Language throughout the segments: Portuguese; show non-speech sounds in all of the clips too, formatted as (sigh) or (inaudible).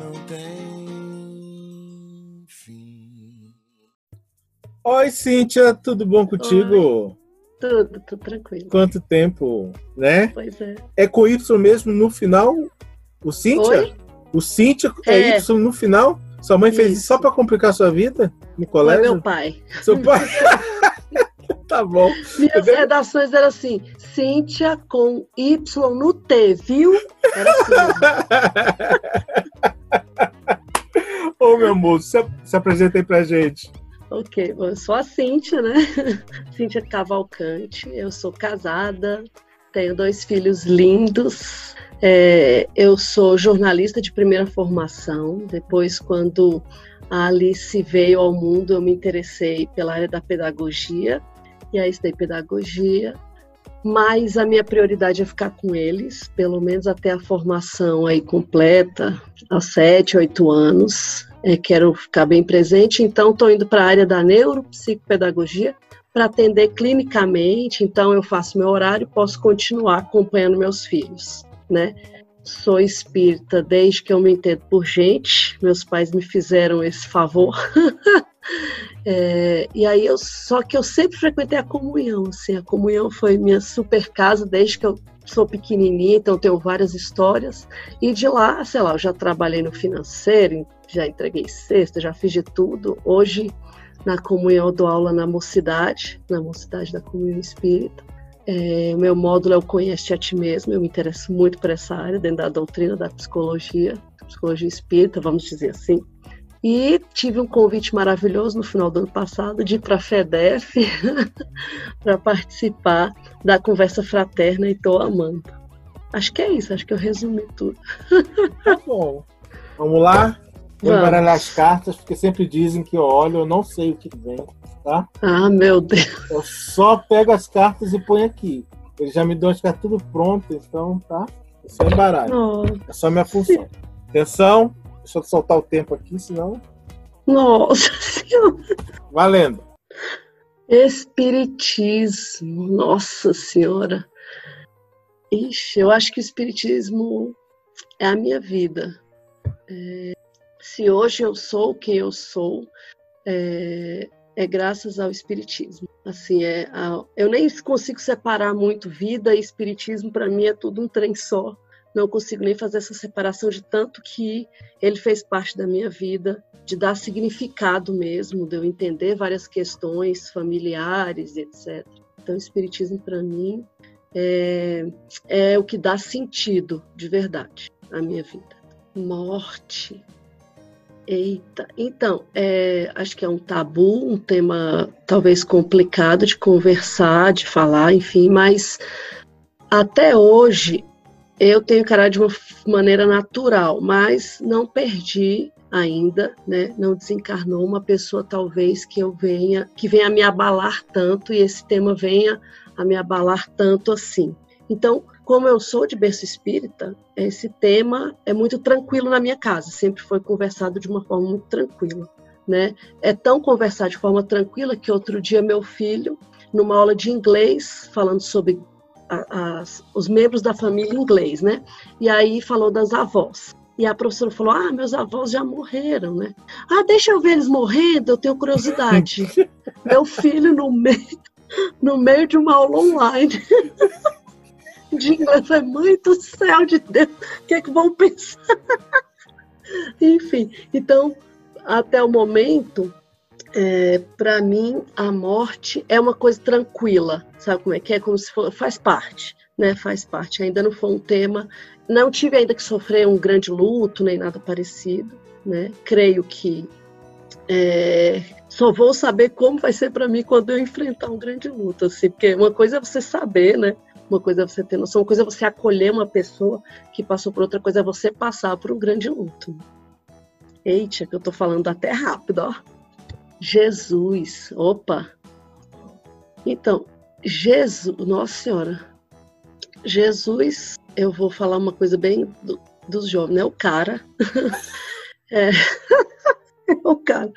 não tem fim. Oi, Cíntia, tudo bom contigo? Tudo, tudo tranquilo. Quanto tempo, né? Pois é. É com Y mesmo no final? O Cíntia? Oi? O Cíntia é, É. Y no final? Sua mãe fez isso Isso. só pra complicar sua vida? No Foi colégio? meu pai. Seu pai? (laughs) tá bom. Minhas redações eram assim, Cíntia com Y no T, viu? Era assim. (laughs) Ô, meu moço, se, se apresenta aí pra gente. ok, eu sou a Cíntia, né? (laughs) Cíntia Cavalcante, eu sou casada, tenho dois filhos lindos. É, eu sou jornalista de primeira formação. Depois, quando a Alice veio ao mundo, eu me interessei pela área da pedagogia. E aí estudei pedagogia. Mas a minha prioridade é ficar com eles, pelo menos até a formação aí completa, aos sete, oito anos. É, quero ficar bem presente, então estou indo para a área da neuropsicopedagogia para atender clinicamente. Então eu faço meu horário, posso continuar acompanhando meus filhos, né? Sou espírita desde que eu me entendo por gente. Meus pais me fizeram esse favor. (laughs) É, e aí eu só que eu sempre frequentei a comunhão, assim, a comunhão foi minha super casa desde que eu sou pequenininha, então tenho várias histórias. E de lá, sei lá, eu já trabalhei no financeiro, já entreguei cesta, já fiz de tudo. Hoje na comunhão eu dou aula na mocidade, na mocidade da comunhão espírita. É, meu módulo é o Conhece a Ti Mesmo, eu me interesso muito por essa área, dentro da doutrina da psicologia, psicologia espírita, vamos dizer assim. E tive um convite maravilhoso no final do ano passado de ir para a FEDEF (laughs) para participar da conversa fraterna e estou amando. Acho que é isso, acho que eu resumi tudo. Tá bom. Vamos lá? Vou Vamos. embaralhar as cartas, porque sempre dizem que eu olho, eu não sei o que vem, tá? Ah, meu Deus. Eu só pego as cartas e ponho aqui. Eles já me dão as cartas tudo pronto, então, tá? É só embaralho. É só minha função. Atenção, deixa eu soltar o tempo aqui, senão. nossa Senhora. Valendo. Espiritismo, nossa senhora. Ixi, eu acho que o espiritismo é a minha vida. É, se hoje eu sou quem eu sou, é, é graças ao espiritismo. Assim, é, a- eu nem consigo separar muito vida e espiritismo. Para mim é tudo um trem só. Não consigo nem fazer essa separação de tanto que ele fez parte da minha vida, de dar significado mesmo, de eu entender várias questões familiares, etc. Então, o espiritismo para mim é, é o que dá sentido de verdade à minha vida. Morte. Eita, então, é, acho que é um tabu, um tema talvez complicado de conversar, de falar, enfim, mas até hoje eu tenho encarado de uma maneira natural, mas não perdi ainda, né? Não desencarnou uma pessoa talvez que eu venha, que venha me abalar tanto e esse tema venha a me abalar tanto assim. Então, como eu sou de berço espírita, esse tema é muito tranquilo na minha casa, sempre foi conversado de uma forma muito tranquila, né? É tão conversar de forma tranquila que outro dia meu filho, numa aula de inglês, falando sobre a- as- os membros da família inglês, né? E aí falou das avós. E a professora falou: Ah, meus avós já morreram, né? Ah, deixa eu ver eles morrendo, eu tenho curiosidade. (laughs) Meu filho no meio, no meio de uma aula online (laughs) de inglês, foi mãe do céu de Deus, o que é que vão pensar? (laughs) Enfim, então, até o momento, é, para mim, a morte é uma coisa tranquila, sabe como é que é? Como se for, faz parte, né? Faz parte. Ainda não foi um tema, não tive ainda que sofrer um grande luto, nem nada parecido, né? Creio que é, só vou saber como vai ser para mim quando eu enfrentar um grande luto, assim, porque uma coisa é você saber, né? Uma coisa é você ter noção, uma coisa é você acolher uma pessoa que passou por outra coisa, é você passar por um grande luto. Eita, que eu tô falando até rápido, ó. Jesus, opa. Então, Jesus, Nossa Senhora, Jesus, eu vou falar uma coisa bem do, dos jovens, né? O cara, (laughs) é, (laughs) o cara,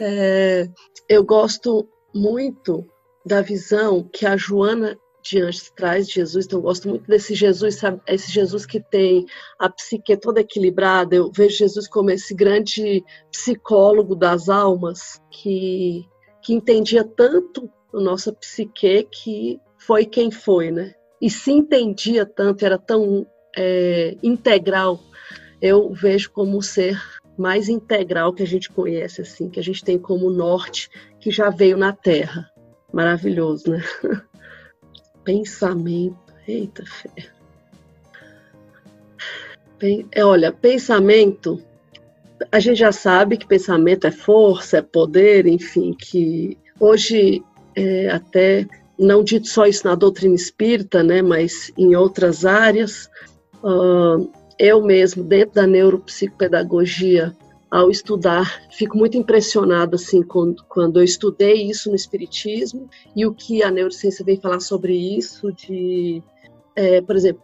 é, eu gosto muito da visão que a Joana de anjos traz de Jesus, então eu gosto muito desse Jesus, sabe? Esse Jesus que tem a psique toda equilibrada. Eu vejo Jesus como esse grande psicólogo das almas que, que entendia tanto a nossa psique que foi quem foi, né? E se entendia tanto, era tão é, integral. Eu vejo como o ser mais integral que a gente conhece, assim, que a gente tem como norte, que já veio na Terra. Maravilhoso, né? (laughs) pensamento. Eita fé. É, olha, pensamento, a gente já sabe que pensamento é força, é poder, enfim, que hoje é, até não dito só isso na doutrina espírita, né, mas em outras áreas, uh, eu mesmo dentro da neuropsicopedagogia ao estudar, fico muito impressionada assim quando, quando eu estudei isso no espiritismo e o que a neurociência vem falar sobre isso de, é, por exemplo,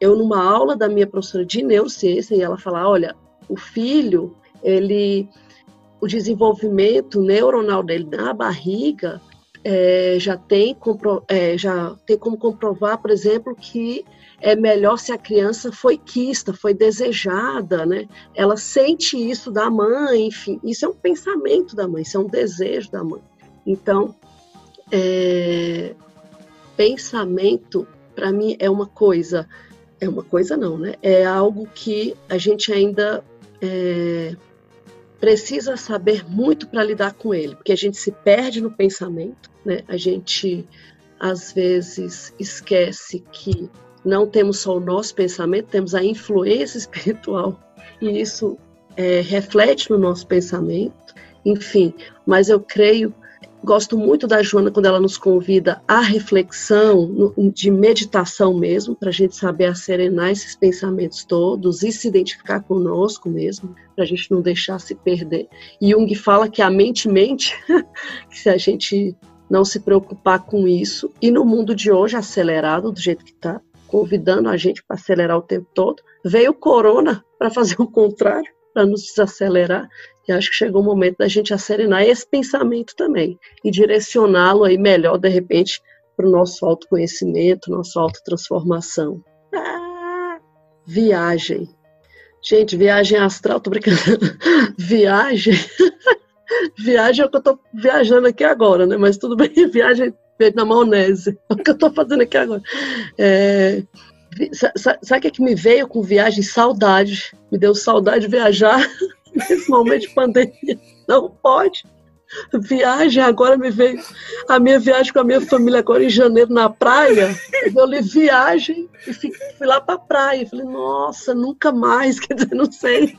eu numa aula da minha professora de neurociência e ela falar, olha, o filho, ele, o desenvolvimento neuronal dele na barriga é, já tem é, já tem como comprovar, por exemplo, que é melhor se a criança foi quista, foi desejada, né? Ela sente isso da mãe, enfim, isso é um pensamento da mãe, isso é um desejo da mãe. Então, é, pensamento para mim é uma coisa, é uma coisa não, né? É algo que a gente ainda é, precisa saber muito para lidar com ele, porque a gente se perde no pensamento, né? A gente às vezes esquece que não temos só o nosso pensamento, temos a influência (laughs) espiritual e isso é, reflete no nosso pensamento. Enfim, mas eu creio, gosto muito da Joana quando ela nos convida à reflexão, de meditação mesmo, para a gente saber acerenar esses pensamentos todos e se identificar conosco mesmo, para a gente não deixar se perder. E Jung fala que a mente mente, (laughs) que se a gente não se preocupar com isso, e no mundo de hoje acelerado do jeito que está, convidando a gente para acelerar o tempo todo. Veio o corona para fazer o contrário, para nos desacelerar. E acho que chegou o momento da gente acerenar esse pensamento também e direcioná-lo aí melhor, de repente, para o nosso autoconhecimento, nossa autotransformação. Ah, viagem. Gente, viagem astral, tô brincando. (laughs) viagem. (laughs) viagem é o que eu tô viajando aqui agora, né? Mas tudo bem, (laughs) viagem feito na maionese. (laughs) É o que eu estou fazendo aqui agora. É, sabe o que, é que me veio com viagem? Saudade. Me deu saudade de viajar nesse momento de pandemia. Não pode. Viagem, agora me veio a minha viagem com a minha família agora em janeiro na praia. Eu li viagem e fui, fui lá para a praia. Falei, nossa, nunca mais, (laughs) quer dizer, não sei.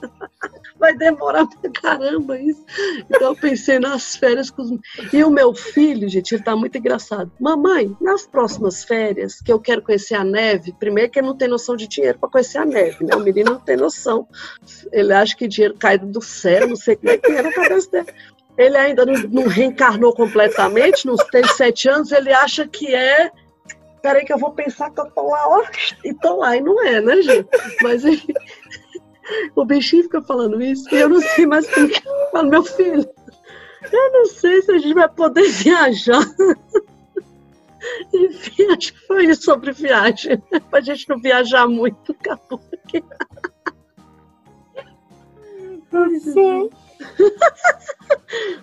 Vai demorar pra caramba isso. Então eu pensei nas férias com os... E o meu filho, gente, ele tá muito engraçado. Mamãe, nas próximas férias, que eu quero conhecer a neve, primeiro que ele não tem noção de dinheiro para conhecer a neve, né? O menino não tem noção. Ele acha que dinheiro cai do céu, não sei como é que é na cabeça dele ele ainda não, não reencarnou completamente, não tem sete anos, ele acha que é. Peraí, que eu vou pensar que eu tô lá, ó, e tô lá, e não é, né, gente? Mas enfim, o bichinho fica falando isso, e eu não sei mais como que eu falo, meu filho, eu não sei se a gente vai poder (laughs) viajar. Enfim, acho que foi isso sobre viagem, (laughs) pra gente não viajar muito, acabou aqui. Sim. (laughs)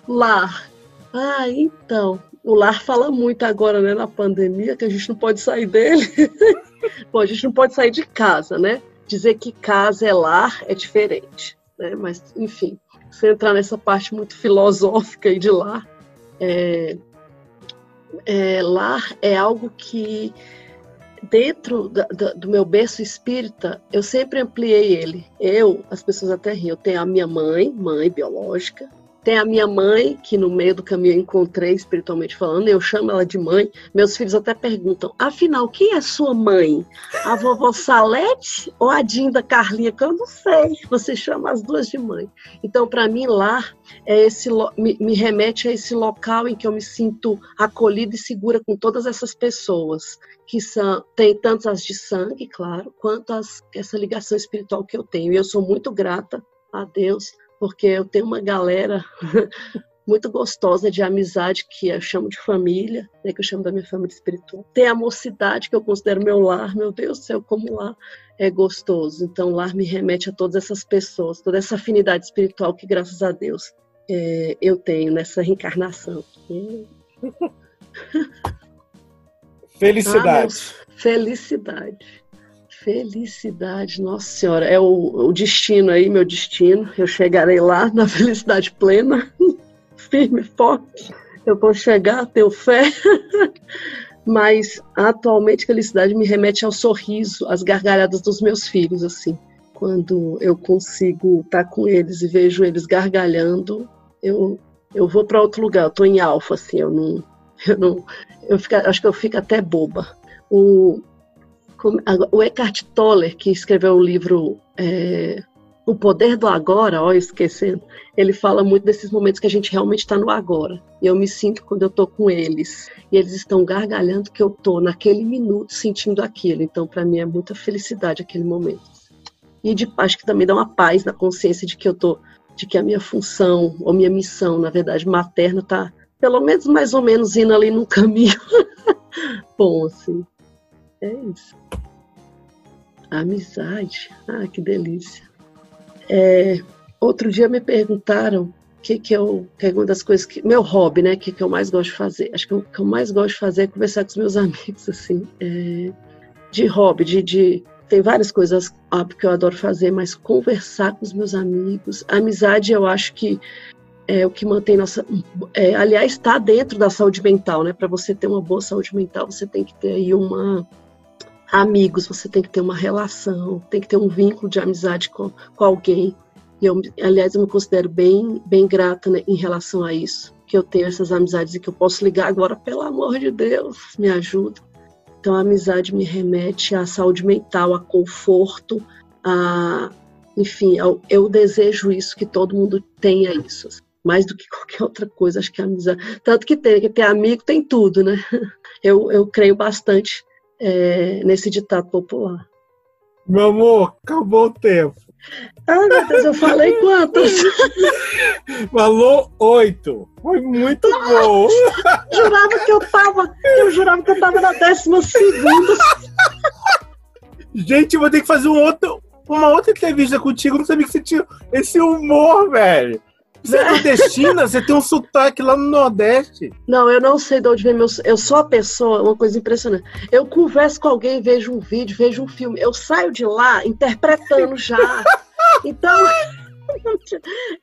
lar. Ah, então. O lar fala muito agora, né, na pandemia, que a gente não pode sair dele. (laughs) Bom, a gente não pode sair de casa, né? Dizer que casa é lar é diferente, né? Mas, enfim, se entrar nessa parte muito filosófica aí de lar, é, é, lar é algo que dentro da, da, do meu berço espírita, eu sempre ampliei ele. Eu, as pessoas até riem, eu tenho a minha mãe, mãe biológica, tem a minha mãe, que no meio do caminho encontrei espiritualmente falando, eu chamo ela de mãe. Meus filhos até perguntam: afinal, quem é sua mãe? A vovó Salete ou a Dinda Carlinha? Que eu não sei. Você chama as duas de mãe. Então, para mim, lá é esse, me, me remete a esse local em que eu me sinto acolhida e segura com todas essas pessoas, que são, tem tanto as de sangue, claro, quanto as, essa ligação espiritual que eu tenho. E eu sou muito grata a Deus porque eu tenho uma galera (laughs) muito gostosa de amizade, que eu chamo de família, né, que eu chamo da minha família espiritual. Tem a mocidade, que eu considero meu lar, meu Deus do céu, como lá é gostoso. Então, lar me remete a todas essas pessoas, toda essa afinidade espiritual que, graças a Deus, é, eu tenho nessa reencarnação. (laughs) Felicidade. Ah, felicidade. Felicidade, nossa senhora, é o, o, destino aí, meu destino. Eu chegarei lá na (laughs) felicidade plena, (laughs) firme, forte. Eu vou chegar, tenho fé. (laughs) Mas atualmente felicidade me remete ao sorriso, às gargalhadas dos meus filhos, assim. Quando eu consigo estar com eles e vejo eles gargalhando, eu, eu vou para outro lugar. Eu tô em alfa, assim, eu não, eu não, eu fico, acho que eu fico até boba. O, o Eckhart Tolle, que escreveu o livro é, O Poder do Agora, ó, esquecendo, ele fala muito desses momentos que a gente realmente está no agora. E eu me sinto quando eu estou com eles. E eles estão gargalhando que eu estou naquele minuto sentindo aquilo. Então, para mim, é muita felicidade aquele momento. E de paz que também dá uma paz na consciência de que eu tô, de que a minha função, ou minha missão, na verdade, materna, está pelo menos mais ou menos indo ali num caminho (laughs) bom, assim. É isso. Amizade. Ah, que delícia. É, outro dia me perguntaram o que, que eu. Que é uma das coisas que. Meu hobby, né? O que, que eu mais gosto de fazer. Acho que o que eu mais gosto de fazer é conversar com os meus (laughs) amigos, assim. É, de hobby, de, de. Tem várias coisas óbvio, que eu adoro fazer, mas conversar com os meus amigos. amizade, eu acho que é o que mantém nossa. É, aliás, está dentro da saúde mental, né? Para você ter uma boa saúde mental, você tem que ter aí uma amigos, você tem que ter uma relação, tem que ter um vínculo de amizade com, com alguém. E eu, aliás, eu me considero bem, bem grata né, em relação a isso, que eu tenho essas amizades e que eu posso ligar agora, pelo amor de Deus, me ajuda. Então, a amizade me remete à saúde mental, a conforto, a, enfim, eu, eu desejo isso, que todo mundo tenha isso mais do que (laughs) qualquer outra coisa. Acho que a amizade. Tanto que tem, que ter amigo tem tudo, né? (laughs) Eu, eu creio bastante é, nesse ditado popular. Meu amor, acabou o tempo. Ai, meu Deus, eu falei quantas? (laughs) Falou oito. Foi muito Nossa, bom. Jurava que eu tava. Eu jurava que eu tava na décima segunda. Gente, eu vou ter que fazer um outro, uma outra entrevista contigo. Eu não sabia que você tinha esse humor, velho. Você é nordestina? Você tem um sotaque lá no Nordeste. Não, eu não sei de onde vem meu. Eu sou a pessoa, uma coisa impressionante. Eu converso com alguém, vejo um vídeo, vejo um filme. Eu saio de lá interpretando já. Então. (laughs)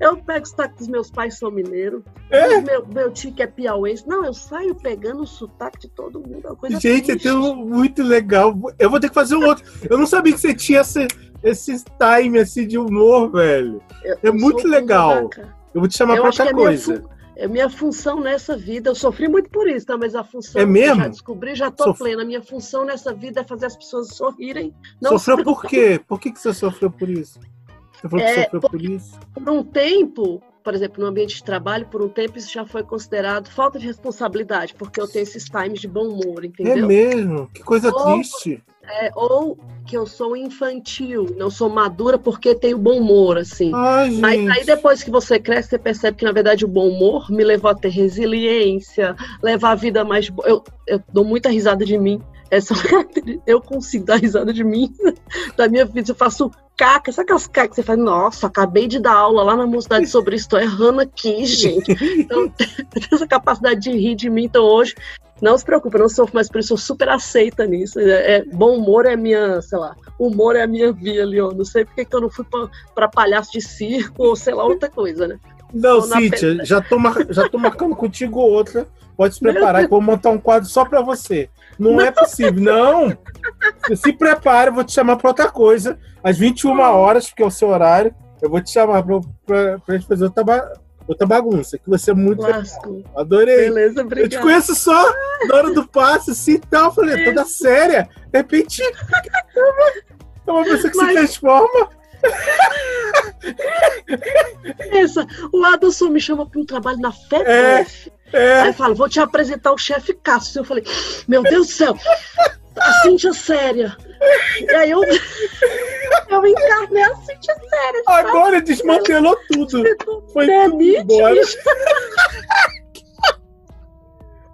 Eu pego o sotaque dos meus pais são mineiros. É? Meu, meu tio que é piauense. Não, eu saio pegando o sotaque de todo mundo. É Gente, é tão muito legal. Eu vou ter que fazer um outro. Eu não sabia que você tinha esse, esse time assim de humor, velho. Eu, é muito legal. Eu vou te chamar para outra coisa. É minha função nessa vida, eu sofri muito por isso, tá? mas a função é mesmo? já descobri, já tô Sof... plena. Minha função nessa vida é fazer as pessoas sorrirem. sofreu por (laughs) quê? Por que, que você sofreu por isso? Você falou é, que sofreu por isso? Por um tempo, por exemplo, no ambiente de trabalho, por um tempo isso já foi considerado falta de responsabilidade, porque eu tenho esses times de bom humor, entendeu? É mesmo? Que coisa Ou, triste. É, ou que eu sou infantil, não sou madura porque tenho bom humor, assim. Ai, Mas aí depois que você cresce, você percebe que, na verdade, o bom humor me levou a ter resiliência, levar a vida mais. Eu, eu dou muita risada de mim. Essa, (laughs) eu consigo dar risada de mim, (laughs) da minha vida. Eu faço caca, sabe aquelas cacas que você faz? Nossa, acabei de dar aula lá na mocidade sobre isso, tô errando aqui, (laughs) gente. Então, essa capacidade de rir de mim. Então, hoje, não se preocupe, eu não sofro mais por isso, eu super aceita nisso. É, é, bom humor é minha, sei lá, humor é a minha via, Leon. Não sei porque que eu não fui pra, pra palhaço de circo ou sei lá, outra coisa, né? Não, Cíntia, já tô, mar... já tô marcando contigo outra. Pode se preparar que eu vou montar um quadro só pra você. Não, não. é possível, não. Se prepare, eu vou te chamar pra outra coisa. Às 21 horas, porque é o seu horário, eu vou te chamar pra gente fazer outra, outra bagunça, que você é muito Lasco. Adorei. Beleza, obrigado. Eu te conheço só na hora do passe, assim e tal. Falei, toda séria. De repente, é uma pessoa que Mas... se transforma. Pensa, o Adolfo me chama para um trabalho na FEDEF. É, é. Aí fala, vou te apresentar o chefe Cássio. Eu falei, meu Deus do céu, a Cíntia séria. E aí eu, eu encarnei a Cíntia séria. Agora desmantelou tudo. Foi é Diabetes. (laughs)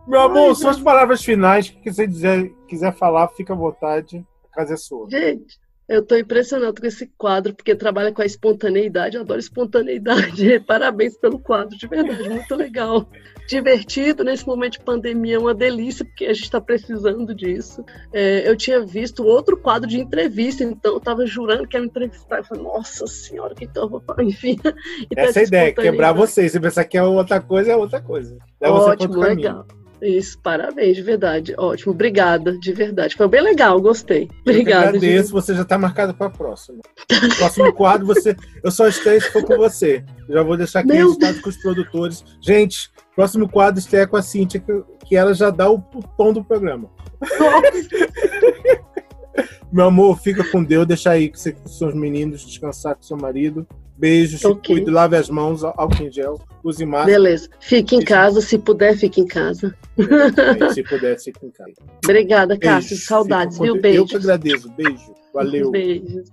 Meu amor, Ai, suas palavras finais, que você dizer, quiser falar, fica à vontade. A casa é sua. Gente, eu estou impressionado com esse quadro, porque trabalha com a espontaneidade, eu adoro espontaneidade. (laughs) Parabéns pelo quadro, de verdade, muito legal. Divertido nesse momento de pandemia, é uma delícia, porque a gente está precisando disso. É, eu tinha visto outro quadro de entrevista, então eu estava jurando que ia me entrevistar. Eu falei, nossa senhora, que então eu vou falar? (laughs) Enfim. Essa é ideia, quebrar vocês. Se pensar que é outra coisa, é outra coisa. Ótimo, legal. Isso, parabéns, de verdade. Ótimo, obrigada, de verdade. Foi bem legal, gostei. Obrigada. Eu agradeço, de... você já está marcado para a próxima. Próximo quadro, você, eu só estreio se for com você. Já vou deixar aqui registrado com os produtores. Gente, próximo quadro estreia com a Cintia, que, que ela já dá o, o tom do programa. (laughs) Meu amor, fica com Deus, deixa aí que você, seus meninos descansar com seu marido. Beijos, okay. cuide, lave as mãos, álcool em gel, use máscara. Beleza. Fique em casa, se puder, fique em casa. se puder, fique em casa. (laughs) Obrigada, Cássio. Saudades, viu? Beijo. Eu que agradeço. Beijo. Valeu. Beijo.